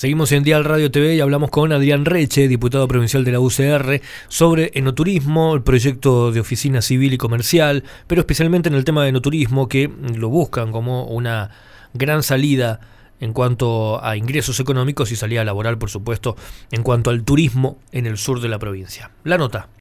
Seguimos en Dial Radio TV y hablamos con Adrián Reche, diputado provincial de la UCR, sobre enoturismo, el proyecto de oficina civil y comercial, pero especialmente en el tema de enoturismo, que lo buscan como una gran salida en cuanto a ingresos económicos y salida laboral, por supuesto, en cuanto al turismo en el sur de la provincia. La nota.